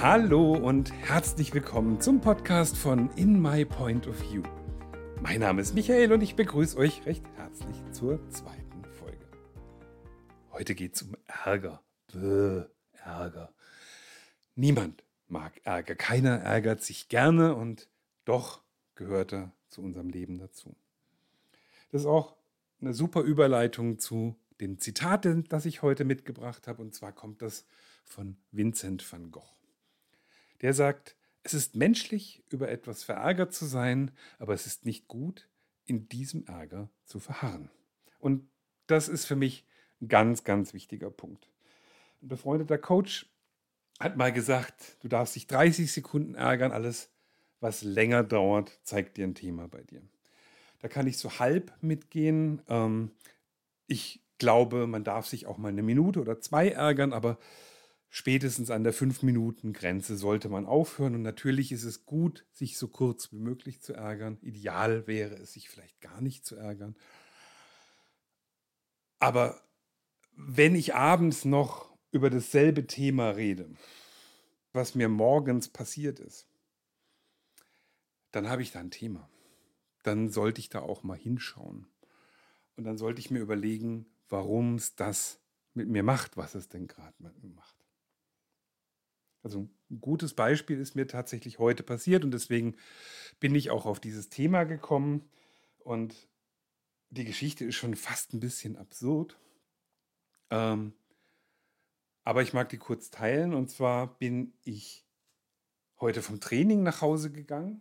Hallo und herzlich willkommen zum Podcast von In My Point of View. Mein Name ist Michael und ich begrüße euch recht herzlich zur zweiten Folge. Heute geht es um Ärger. Bäh, Ärger. Niemand mag Ärger. Keiner ärgert sich gerne und doch gehört er zu unserem Leben dazu. Das ist auch eine super Überleitung zu dem Zitat, das ich heute mitgebracht habe. Und zwar kommt das von Vincent van Gogh. Der sagt, es ist menschlich, über etwas verärgert zu sein, aber es ist nicht gut, in diesem Ärger zu verharren. Und das ist für mich ein ganz, ganz wichtiger Punkt. Ein befreundeter Coach hat mal gesagt, du darfst dich 30 Sekunden ärgern, alles, was länger dauert, zeigt dir ein Thema bei dir. Da kann ich so halb mitgehen. Ähm, ich glaube, man darf sich auch mal eine Minute oder zwei ärgern, aber spätestens an der 5-Minuten-Grenze sollte man aufhören. Und natürlich ist es gut, sich so kurz wie möglich zu ärgern. Ideal wäre es, sich vielleicht gar nicht zu ärgern. Aber wenn ich abends noch über dasselbe Thema rede, was mir morgens passiert ist, dann habe ich da ein Thema. Dann sollte ich da auch mal hinschauen. Und dann sollte ich mir überlegen, warum es das mit mir macht, was es denn gerade mit mir macht. Also ein gutes Beispiel ist mir tatsächlich heute passiert und deswegen bin ich auch auf dieses Thema gekommen. Und die Geschichte ist schon fast ein bisschen absurd. Ähm, aber ich mag die kurz teilen. Und zwar bin ich heute vom Training nach Hause gegangen.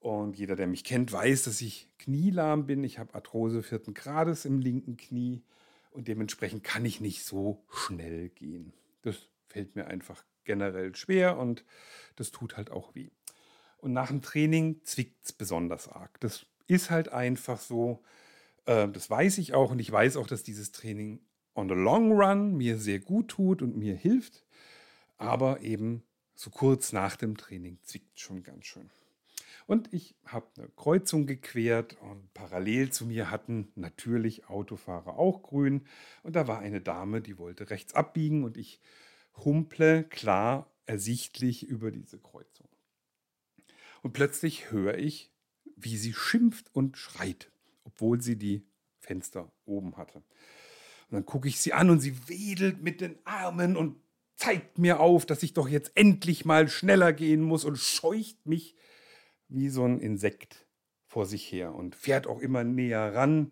Und jeder, der mich kennt, weiß, dass ich knielahm bin. Ich habe Arthrose vierten Grades im linken Knie und dementsprechend kann ich nicht so schnell gehen. Das fällt mir einfach generell schwer und das tut halt auch weh. Und nach dem Training zwickt es besonders arg. Das ist halt einfach so. Äh, das weiß ich auch und ich weiß auch, dass dieses Training on the long run mir sehr gut tut und mir hilft. Aber eben so kurz nach dem Training zwickt schon ganz schön. Und ich habe eine Kreuzung gequert und parallel zu mir hatten natürlich Autofahrer auch grün. Und da war eine Dame, die wollte rechts abbiegen und ich humple klar ersichtlich über diese Kreuzung. Und plötzlich höre ich, wie sie schimpft und schreit, obwohl sie die Fenster oben hatte. Und dann gucke ich sie an und sie wedelt mit den Armen und zeigt mir auf, dass ich doch jetzt endlich mal schneller gehen muss und scheucht mich wie so ein Insekt vor sich her und fährt auch immer näher ran,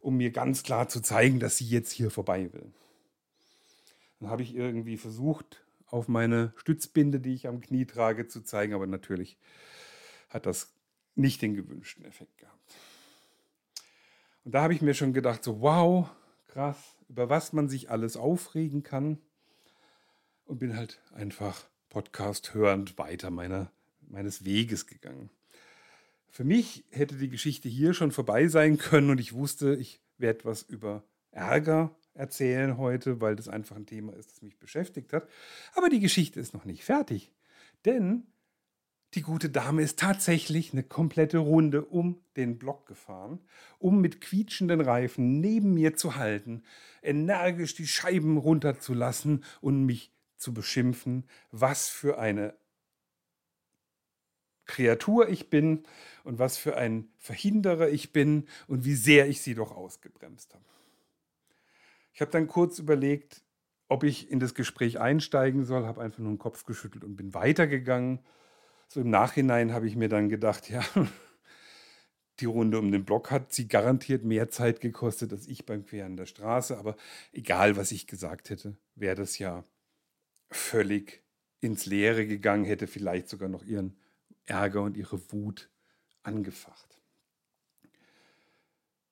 um mir ganz klar zu zeigen, dass sie jetzt hier vorbei will. Dann habe ich irgendwie versucht, auf meine Stützbinde, die ich am Knie trage, zu zeigen, aber natürlich hat das nicht den gewünschten Effekt gehabt. Und da habe ich mir schon gedacht, so wow, krass, über was man sich alles aufregen kann. Und bin halt einfach Podcast hörend weiter meiner, meines Weges gegangen. Für mich hätte die Geschichte hier schon vorbei sein können und ich wusste, ich werde was über Ärger erzählen heute, weil das einfach ein Thema ist, das mich beschäftigt hat. Aber die Geschichte ist noch nicht fertig. Denn die gute Dame ist tatsächlich eine komplette Runde um den Block gefahren, um mit quietschenden Reifen neben mir zu halten, energisch die Scheiben runterzulassen und mich zu beschimpfen, was für eine Kreatur ich bin und was für ein Verhinderer ich bin und wie sehr ich sie doch ausgebremst habe. Ich habe dann kurz überlegt, ob ich in das Gespräch einsteigen soll, habe einfach nur den Kopf geschüttelt und bin weitergegangen. So im Nachhinein habe ich mir dann gedacht, ja, die Runde um den Block hat sie garantiert mehr Zeit gekostet als ich beim Queren der Straße. Aber egal, was ich gesagt hätte, wäre das ja völlig ins Leere gegangen, hätte vielleicht sogar noch ihren Ärger und ihre Wut angefacht.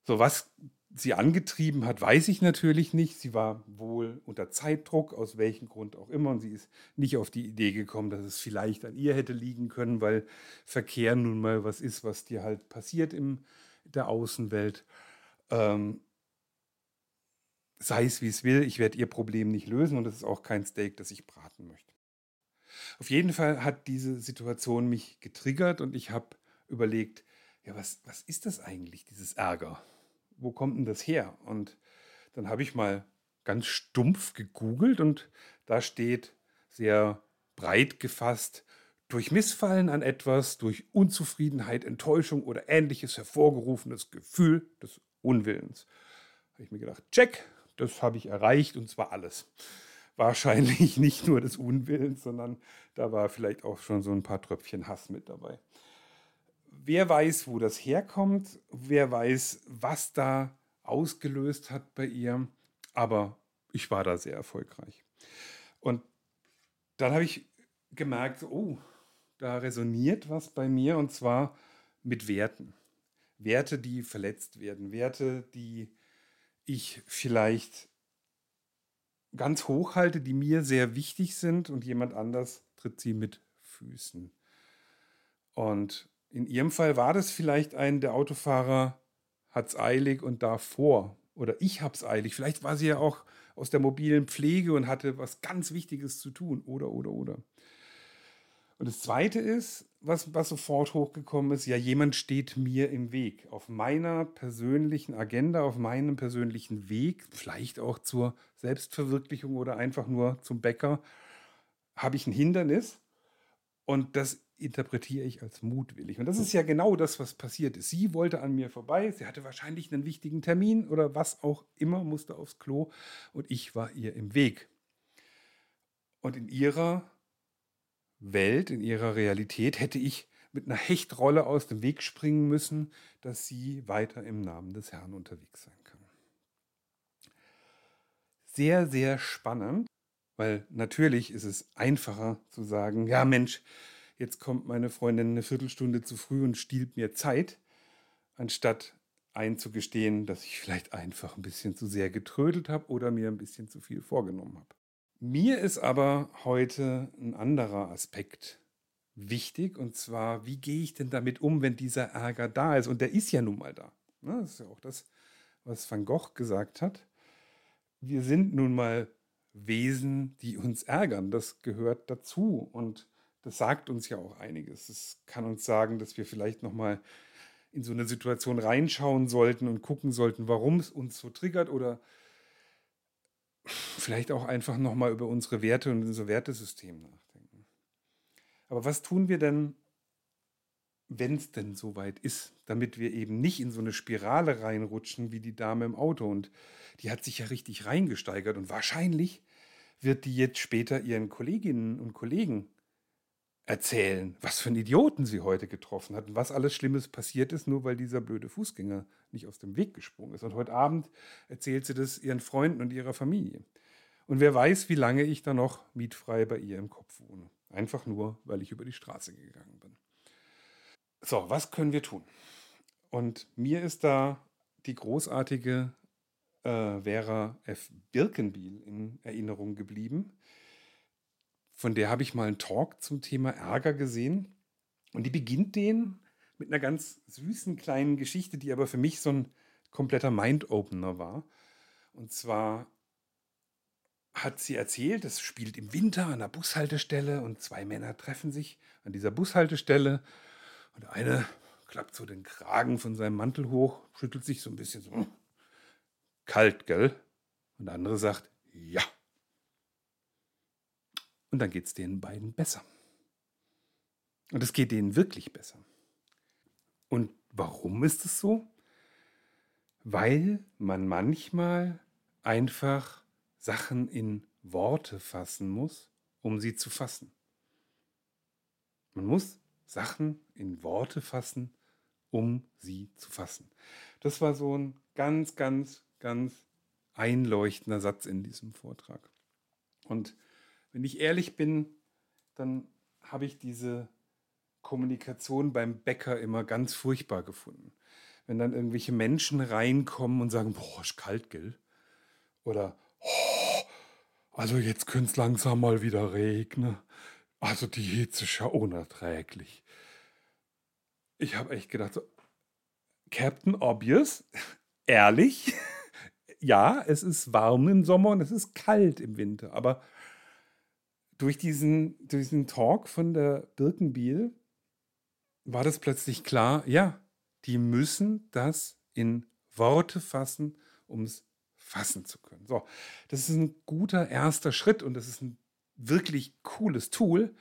So, was sie angetrieben hat, weiß ich natürlich nicht. Sie war wohl unter Zeitdruck, aus welchem Grund auch immer. Und sie ist nicht auf die Idee gekommen, dass es vielleicht an ihr hätte liegen können, weil Verkehr nun mal was ist, was dir halt passiert in der Außenwelt. Ähm, sei es wie es will, ich werde ihr Problem nicht lösen und es ist auch kein Steak, das ich braten möchte. Auf jeden Fall hat diese Situation mich getriggert und ich habe überlegt, ja, was, was ist das eigentlich, dieses Ärger? Wo kommt denn das her? Und dann habe ich mal ganz stumpf gegoogelt und da steht sehr breit gefasst, durch Missfallen an etwas, durch Unzufriedenheit, Enttäuschung oder ähnliches hervorgerufenes Gefühl des Unwillens. Habe ich mir gedacht, check, das habe ich erreicht und zwar alles. Wahrscheinlich nicht nur des Unwillens, sondern da war vielleicht auch schon so ein paar Tröpfchen Hass mit dabei. Wer weiß, wo das herkommt, wer weiß, was da ausgelöst hat bei ihr, aber ich war da sehr erfolgreich. Und dann habe ich gemerkt, oh, da resoniert was bei mir und zwar mit Werten. Werte, die verletzt werden, Werte, die ich vielleicht ganz hoch halte, die mir sehr wichtig sind und jemand anders tritt sie mit Füßen. Und in ihrem Fall war das vielleicht ein, der Autofahrer hat es eilig und davor. Oder ich habe es eilig. Vielleicht war sie ja auch aus der mobilen Pflege und hatte was ganz Wichtiges zu tun. Oder, oder, oder. Und das Zweite ist, was, was sofort hochgekommen ist, ja, jemand steht mir im Weg. Auf meiner persönlichen Agenda, auf meinem persönlichen Weg, vielleicht auch zur Selbstverwirklichung oder einfach nur zum Bäcker, habe ich ein Hindernis. Und das interpretiere ich als mutwillig. Und das ist ja genau das, was passiert ist. Sie wollte an mir vorbei, sie hatte wahrscheinlich einen wichtigen Termin oder was auch immer, musste aufs Klo und ich war ihr im Weg. Und in ihrer Welt, in ihrer Realität hätte ich mit einer Hechtrolle aus dem Weg springen müssen, dass sie weiter im Namen des Herrn unterwegs sein kann. Sehr, sehr spannend, weil natürlich ist es einfacher zu sagen, ja Mensch, jetzt kommt meine Freundin eine Viertelstunde zu früh und stiehlt mir Zeit, anstatt einzugestehen, dass ich vielleicht einfach ein bisschen zu sehr getrödelt habe oder mir ein bisschen zu viel vorgenommen habe. Mir ist aber heute ein anderer Aspekt wichtig und zwar, wie gehe ich denn damit um, wenn dieser Ärger da ist? Und der ist ja nun mal da. Ne, das ist ja auch das, was Van Gogh gesagt hat. Wir sind nun mal Wesen, die uns ärgern. Das gehört dazu und das sagt uns ja auch einiges. Es kann uns sagen, dass wir vielleicht noch mal in so eine Situation reinschauen sollten und gucken sollten, warum es uns so triggert oder vielleicht auch einfach nochmal über unsere Werte und unser Wertesystem nachdenken. Aber was tun wir denn, wenn es denn soweit ist, damit wir eben nicht in so eine Spirale reinrutschen wie die Dame im Auto? Und die hat sich ja richtig reingesteigert und wahrscheinlich wird die jetzt später ihren Kolleginnen und Kollegen erzählen, was für einen Idioten sie heute getroffen hat und was alles Schlimmes passiert ist, nur weil dieser blöde Fußgänger nicht aus dem Weg gesprungen ist. Und heute Abend erzählt sie das ihren Freunden und ihrer Familie. Und wer weiß, wie lange ich da noch mietfrei bei ihr im Kopf wohne. Einfach nur, weil ich über die Straße gegangen bin. So, was können wir tun? Und mir ist da die großartige äh, Vera F. Birkenbiel in Erinnerung geblieben von der habe ich mal einen Talk zum Thema Ärger gesehen. Und die beginnt den mit einer ganz süßen kleinen Geschichte, die aber für mich so ein kompletter Mind-Opener war. Und zwar hat sie erzählt, es spielt im Winter an der Bushaltestelle und zwei Männer treffen sich an dieser Bushaltestelle. Und der eine klappt so den Kragen von seinem Mantel hoch, schüttelt sich so ein bisschen so. Kalt, gell? Und der andere sagt, ja. Und dann geht es den beiden besser. Und es geht denen wirklich besser. Und warum ist es so? Weil man manchmal einfach Sachen in Worte fassen muss, um sie zu fassen. Man muss Sachen in Worte fassen, um sie zu fassen. Das war so ein ganz, ganz, ganz einleuchtender Satz in diesem Vortrag. Und wenn ich ehrlich bin, dann habe ich diese Kommunikation beim Bäcker immer ganz furchtbar gefunden. Wenn dann irgendwelche Menschen reinkommen und sagen, boah, ist kalt, gell? Oder, oh, also jetzt könnte es langsam mal wieder regnen. Also die Hitze ist ja unerträglich. Ich habe echt gedacht, so, Captain Obvious, ehrlich, ja, es ist warm im Sommer und es ist kalt im Winter, aber durch diesen, durch diesen Talk von der Birkenbiel war das plötzlich klar, ja, die müssen das in Worte fassen, um es fassen zu können. So, das ist ein guter erster Schritt und das ist ein wirklich cooles Tool.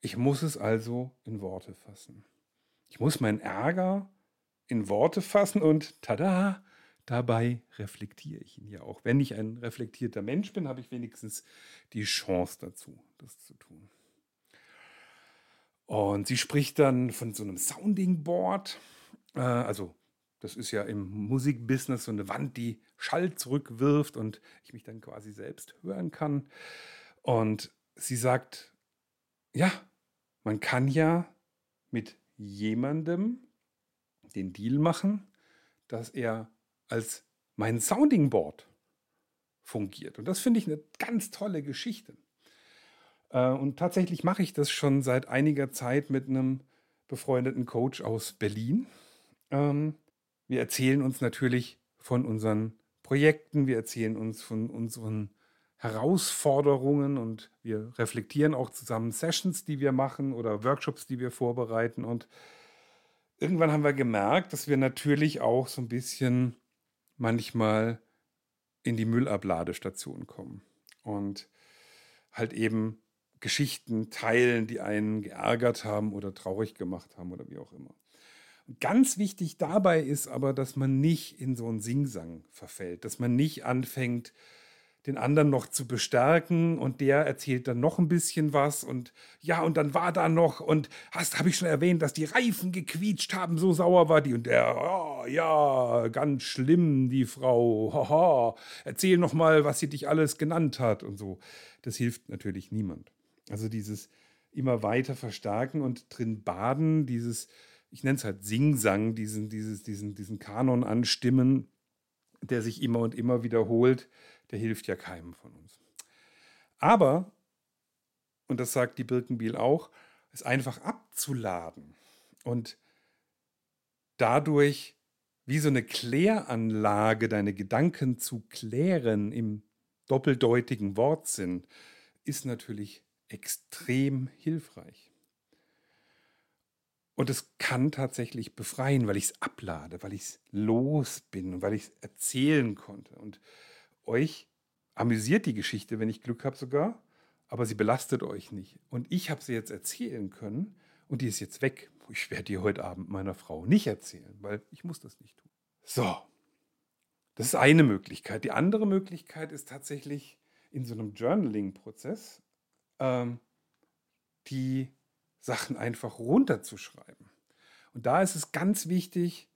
Ich muss es also in Worte fassen. Ich muss meinen Ärger in Worte fassen und tada, dabei reflektiere ich ihn ja auch. Wenn ich ein reflektierter Mensch bin, habe ich wenigstens die Chance dazu, das zu tun. Und sie spricht dann von so einem Sounding Board. Äh, also, das ist ja im Musikbusiness so eine Wand, die Schall zurückwirft und ich mich dann quasi selbst hören kann. Und sie sagt, ja, man kann ja mit jemandem den Deal machen, dass er als mein Sounding Board fungiert. Und das finde ich eine ganz tolle Geschichte. Äh, und tatsächlich mache ich das schon seit einiger Zeit mit einem befreundeten Coach aus Berlin. Ähm, wir erzählen uns natürlich von unseren Projekten, wir erzählen uns von unseren Herausforderungen und wir reflektieren auch zusammen Sessions, die wir machen oder Workshops, die wir vorbereiten. Und irgendwann haben wir gemerkt, dass wir natürlich auch so ein bisschen manchmal in die Müllabladestation kommen und halt eben Geschichten teilen, die einen geärgert haben oder traurig gemacht haben oder wie auch immer. Ganz wichtig dabei ist aber, dass man nicht in so einen Singsang verfällt, dass man nicht anfängt, den anderen noch zu bestärken und der erzählt dann noch ein bisschen was und ja, und dann war da noch und hast, habe ich schon erwähnt, dass die Reifen gequietscht haben, so sauer war die und der, oh, ja, ganz schlimm, die Frau, haha, erzähl noch mal, was sie dich alles genannt hat und so. Das hilft natürlich niemand. Also dieses immer weiter verstärken und drin baden, dieses, ich nenne es halt Singsang, diesen, diesen, diesen Kanon anstimmen, der sich immer und immer wiederholt, der hilft ja keinem von uns. Aber, und das sagt die Birkenbiel auch, es einfach abzuladen und dadurch wie so eine Kläranlage deine Gedanken zu klären im doppeldeutigen Wortsinn, ist natürlich extrem hilfreich. Und es kann tatsächlich befreien, weil ich es ablade, weil ich es los bin und weil ich es erzählen konnte. Und euch amüsiert die Geschichte, wenn ich Glück habe sogar, aber sie belastet euch nicht. Und ich habe sie jetzt erzählen können und die ist jetzt weg. Ich werde die heute Abend meiner Frau nicht erzählen, weil ich muss das nicht tun. So, das ist eine Möglichkeit. Die andere Möglichkeit ist tatsächlich in so einem Journaling-Prozess ähm, die Sachen einfach runterzuschreiben. Und da ist es ganz wichtig,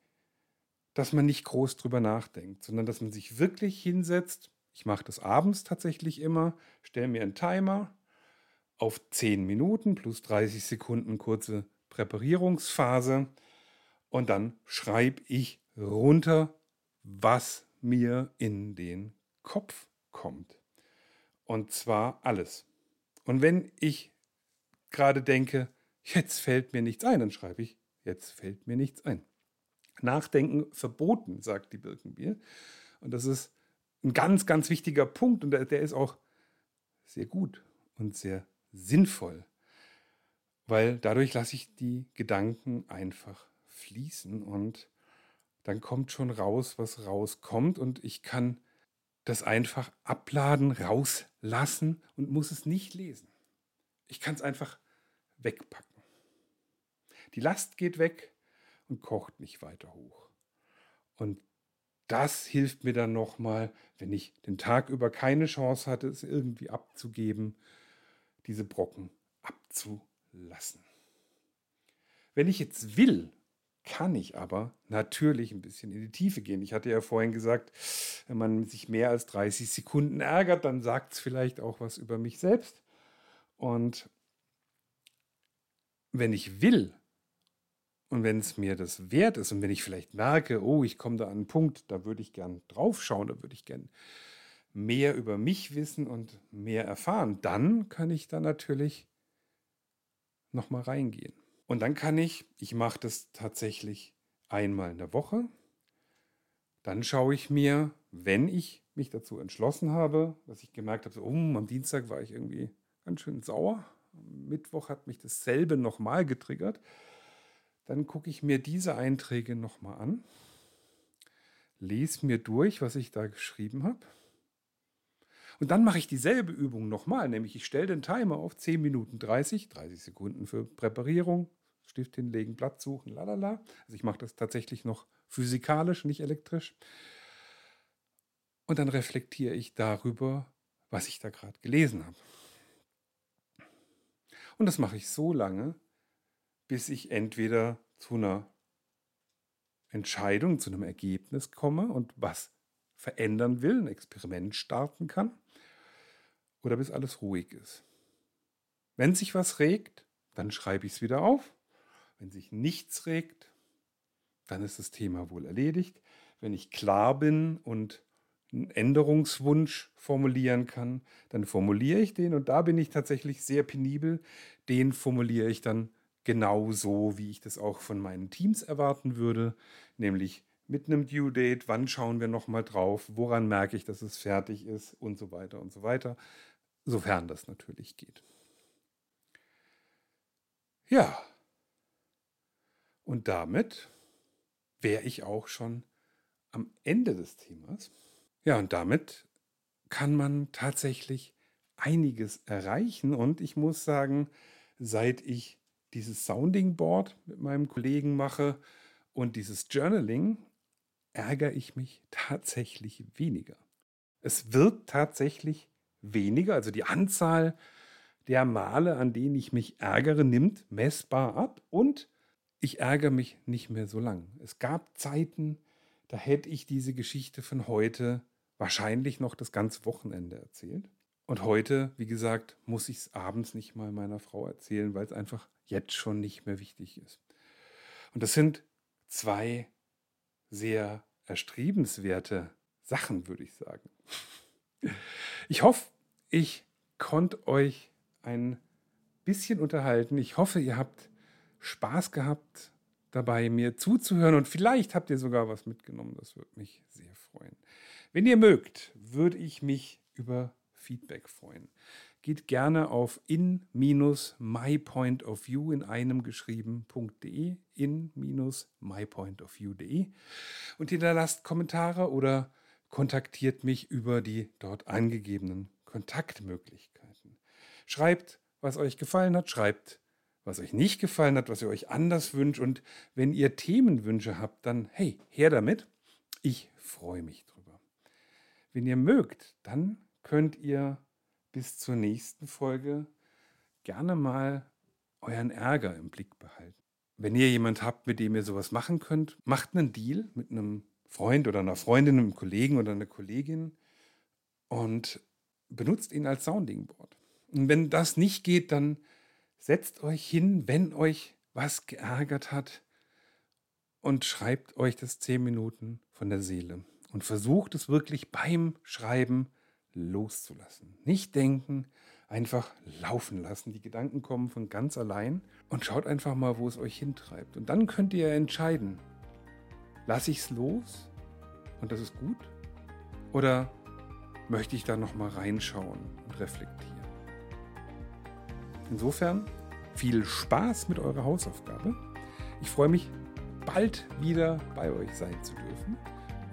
dass man nicht groß drüber nachdenkt, sondern dass man sich wirklich hinsetzt. Ich mache das abends tatsächlich immer, stelle mir einen Timer auf 10 Minuten plus 30 Sekunden kurze Präparierungsphase und dann schreibe ich runter, was mir in den Kopf kommt. Und zwar alles. Und wenn ich gerade denke, jetzt fällt mir nichts ein, dann schreibe ich, jetzt fällt mir nichts ein. Nachdenken verboten, sagt die Birkenbier. Und das ist ein ganz, ganz wichtiger Punkt und der, der ist auch sehr gut und sehr sinnvoll, weil dadurch lasse ich die Gedanken einfach fließen und dann kommt schon raus, was rauskommt und ich kann das einfach abladen, rauslassen und muss es nicht lesen. Ich kann es einfach wegpacken. Die Last geht weg und kocht nicht weiter hoch. Und das hilft mir dann nochmal, wenn ich den Tag über keine Chance hatte, es irgendwie abzugeben, diese Brocken abzulassen. Wenn ich jetzt will, kann ich aber natürlich ein bisschen in die Tiefe gehen. Ich hatte ja vorhin gesagt, wenn man sich mehr als 30 Sekunden ärgert, dann sagt es vielleicht auch was über mich selbst. Und wenn ich will, und wenn es mir das wert ist und wenn ich vielleicht merke, oh, ich komme da an einen Punkt, da würde ich gern draufschauen, da würde ich gern mehr über mich wissen und mehr erfahren, dann kann ich da natürlich nochmal reingehen. Und dann kann ich, ich mache das tatsächlich einmal in der Woche, dann schaue ich mir, wenn ich mich dazu entschlossen habe, dass ich gemerkt habe, so, oh, am Dienstag war ich irgendwie ganz schön sauer, am Mittwoch hat mich dasselbe nochmal getriggert, dann gucke ich mir diese Einträge nochmal an, lese mir durch, was ich da geschrieben habe. Und dann mache ich dieselbe Übung nochmal, nämlich ich stelle den Timer auf 10 Minuten 30, 30 Sekunden für Präparierung, Stift hinlegen, Blatt suchen, lalala. Also ich mache das tatsächlich noch physikalisch, nicht elektrisch. Und dann reflektiere ich darüber, was ich da gerade gelesen habe. Und das mache ich so lange, bis ich entweder zu einer Entscheidung, zu einem Ergebnis komme und was verändern will, ein Experiment starten kann, oder bis alles ruhig ist. Wenn sich was regt, dann schreibe ich es wieder auf. Wenn sich nichts regt, dann ist das Thema wohl erledigt. Wenn ich klar bin und einen Änderungswunsch formulieren kann, dann formuliere ich den und da bin ich tatsächlich sehr penibel. Den formuliere ich dann genau so, wie ich das auch von meinen Teams erwarten würde, nämlich mit einem Due Date, wann schauen wir nochmal drauf, woran merke ich, dass es fertig ist und so weiter und so weiter, sofern das natürlich geht. Ja, und damit wäre ich auch schon am Ende des Themas. Ja, und damit kann man tatsächlich einiges erreichen. Und ich muss sagen, seit ich dieses Sounding Board mit meinem Kollegen mache und dieses Journaling, ärgere ich mich tatsächlich weniger. Es wird tatsächlich weniger, also die Anzahl der Male, an denen ich mich ärgere, nimmt messbar ab und ich ärgere mich nicht mehr so lang. Es gab Zeiten, da hätte ich diese Geschichte von heute wahrscheinlich noch das ganze Wochenende erzählt. Und heute, wie gesagt, muss ich es abends nicht mal meiner Frau erzählen, weil es einfach jetzt schon nicht mehr wichtig ist. Und das sind zwei sehr erstrebenswerte Sachen, würde ich sagen. Ich hoffe, ich konnte euch ein bisschen unterhalten. Ich hoffe, ihr habt Spaß gehabt dabei, mir zuzuhören und vielleicht habt ihr sogar was mitgenommen. Das würde mich sehr freuen. Wenn ihr mögt, würde ich mich über Feedback freuen. Geht gerne auf in-mypointofview in einem geschrieben.de, in-mypointofview.de und hinterlasst Kommentare oder kontaktiert mich über die dort angegebenen Kontaktmöglichkeiten. Schreibt, was euch gefallen hat, schreibt, was euch nicht gefallen hat, was ihr euch anders wünscht und wenn ihr Themenwünsche habt, dann hey, her damit. Ich freue mich drüber. Wenn ihr mögt, dann könnt ihr bis zur nächsten Folge gerne mal euren Ärger im Blick behalten. Wenn ihr jemand habt, mit dem ihr sowas machen könnt, macht einen Deal mit einem Freund oder einer Freundin, einem Kollegen oder einer Kollegin und benutzt ihn als Sounding Board. Und wenn das nicht geht, dann setzt euch hin, wenn euch was geärgert hat und schreibt euch das zehn Minuten von der Seele und versucht es wirklich beim Schreiben loszulassen. Nicht denken, einfach laufen lassen. Die Gedanken kommen von ganz allein und schaut einfach mal, wo es euch hintreibt. Und dann könnt ihr entscheiden, lasse ich es los und das ist gut? Oder möchte ich da nochmal reinschauen und reflektieren? Insofern viel Spaß mit eurer Hausaufgabe. Ich freue mich, bald wieder bei euch sein zu dürfen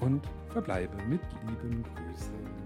und verbleibe mit lieben Grüßen.